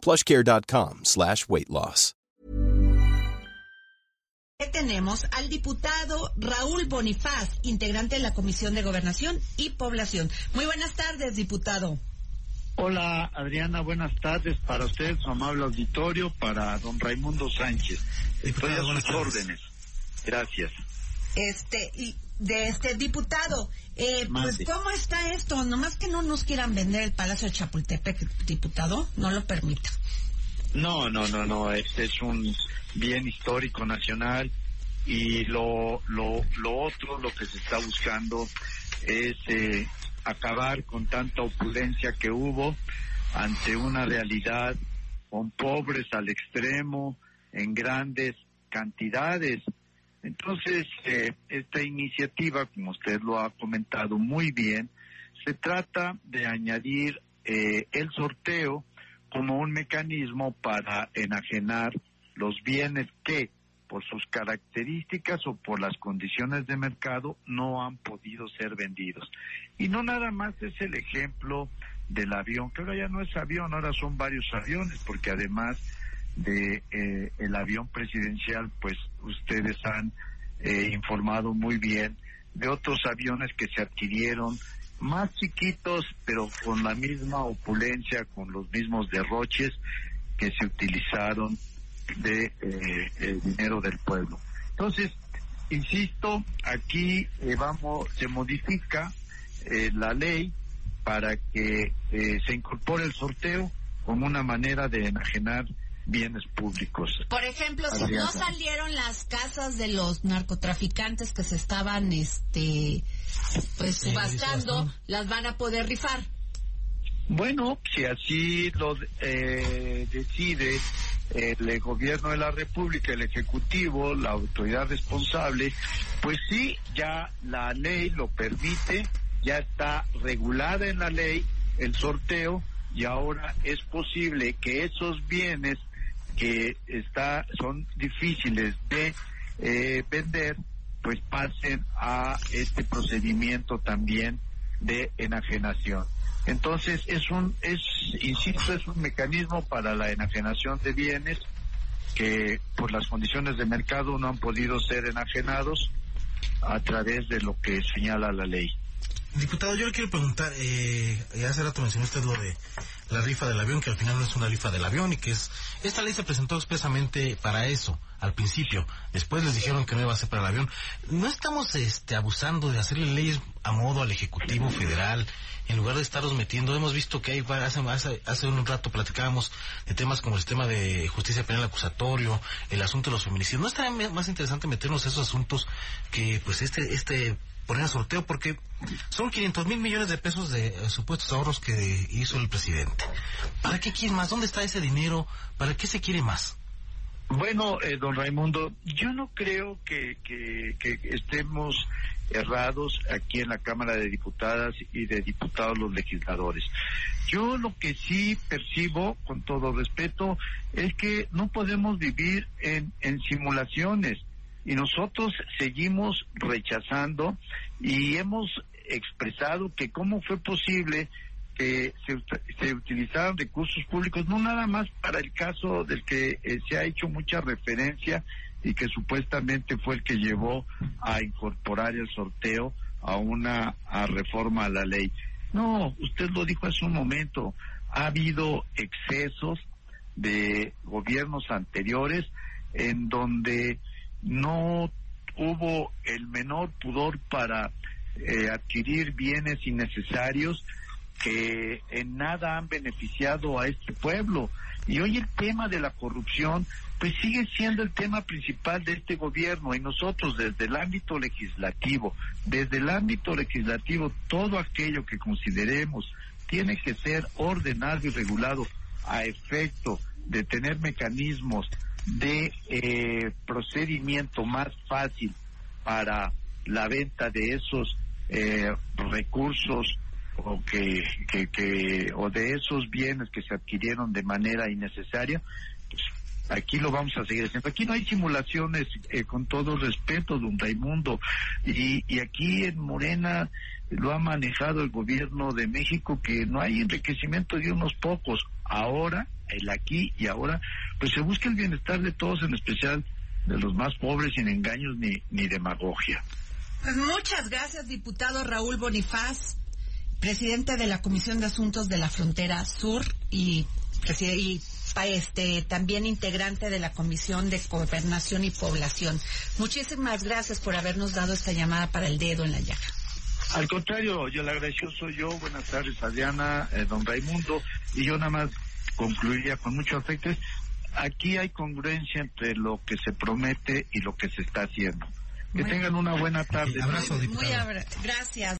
plushcare.com slash weight loss. Tenemos al diputado Raúl Bonifaz, integrante de la Comisión de Gobernación y Población. Muy buenas tardes, diputado. Hola, Adriana, buenas tardes para usted, su amable auditorio, para don Raimundo Sánchez. Estoy a sus órdenes. Gracias. Este, y de este diputado, eh, pues, ¿cómo está esto? Nomás que no nos quieran vender el Palacio de Chapultepec, diputado, no lo permita. No, no, no, no, este es un bien histórico nacional y lo, lo, lo otro, lo que se está buscando es eh, acabar con tanta opulencia que hubo ante una realidad con pobres al extremo, en grandes cantidades. Entonces, eh, esta iniciativa, como usted lo ha comentado muy bien, se trata de añadir eh, el sorteo como un mecanismo para enajenar los bienes que, por sus características o por las condiciones de mercado, no han podido ser vendidos. Y no nada más es el ejemplo del avión, que ahora ya no es avión, ahora son varios aviones, porque además de eh, el avión presidencial, pues ustedes han eh, informado muy bien de otros aviones que se adquirieron más chiquitos, pero con la misma opulencia, con los mismos derroches que se utilizaron de eh, el dinero del pueblo. Entonces, insisto, aquí eh, vamos, se modifica la ley para que se incorpore el sorteo como una manera de enajenar bienes públicos. Por ejemplo, si no salieron las casas de los narcotraficantes que se estaban este pues subastando, las van a poder rifar. Bueno, si así lo eh, decide el gobierno de la República, el Ejecutivo, la autoridad responsable, pues sí, ya la ley lo permite, ya está regulada en la ley el sorteo y ahora es posible que esos bienes que está, son difíciles de eh, vender, pues pasen a este procedimiento también de enajenación. Entonces es un, es, insisto, es un mecanismo para la enajenación de bienes que por las condiciones de mercado no han podido ser enajenados a través de lo que señala la ley. Diputado, yo le quiero preguntar, eh, hace rato mencionó usted lo de la rifa del avión, que al final no es una rifa del avión y que es... Esta ley se presentó expresamente para eso, al principio. Después les dijeron que no iba a ser para el avión. ¿No estamos este, abusando de hacerle leyes a modo al Ejecutivo Federal en lugar de estarlos metiendo? Hemos visto que hay, hace, un rato platicábamos de temas como el sistema de justicia penal acusatorio, el asunto de los feminicidios. ¿No estaría más interesante meternos esos asuntos que pues este, este poner a sorteo porque son 500 mil millones de pesos de eh, supuestos ahorros que hizo el presidente. ¿Para qué quiere más? ¿Dónde está ese dinero? ¿Para qué se quiere más? Bueno, eh, don Raimundo, yo no creo que, estemos errados aquí en la Cámara de Diputadas y de Diputados los legisladores. Yo lo que sí percibo, con todo respeto, es que no podemos vivir en simulaciones y nosotros seguimos rechazando y hemos expresado que cómo fue posible que se, se utilizaran recursos públicos, no nada más para el caso del que eh, se ha hecho mucha referencia y que supuestamente fue el que llevó a incorporar el sorteo a una reforma a la ley. No, usted lo dijo hace un momento, ha habido excesos de gobiernos anteriores en donde no hubo el menor pudor para eh, adquirir bienes innecesarios que en nada han beneficiado a este pueblo. Y hoy el tema de la corrupción, pues sigue siendo el tema principal de este gobierno y nosotros desde el ámbito legislativo, desde el ámbito legislativo, todo aquello que consideremos tiene que ser ordenado y regulado a efecto de tener mecanismos de eh, procedimiento más fácil para la venta de esos eh, recursos o que, que, o de esos bienes que se adquirieron de manera innecesaria pues, aquí lo vamos a seguir haciendo. Aquí no hay simulaciones, eh, con todo respeto, don Raimundo. Y, y aquí en Morena lo ha manejado el gobierno de México, que no hay enriquecimiento de unos pocos. Ahora, el aquí y ahora, pues se busca el bienestar de todos, en especial de los más pobres, sin engaños ni, ni demagogia. Pues muchas gracias, diputado Raúl Bonifaz, presidente de la Comisión de Asuntos de la Frontera Sur y, y este, también integrante de la Comisión de Gobernación y Población. Muchísimas gracias por habernos dado esta llamada para el dedo en la llaga. Al contrario, yo le agradezco, soy yo. Buenas tardes, Adriana, eh, don Raimundo. Y yo nada más concluiría con mucho afecto. Aquí hay congruencia entre lo que se promete y lo que se está haciendo. Que tengan una buena tarde. Abrazo, Muy gracias.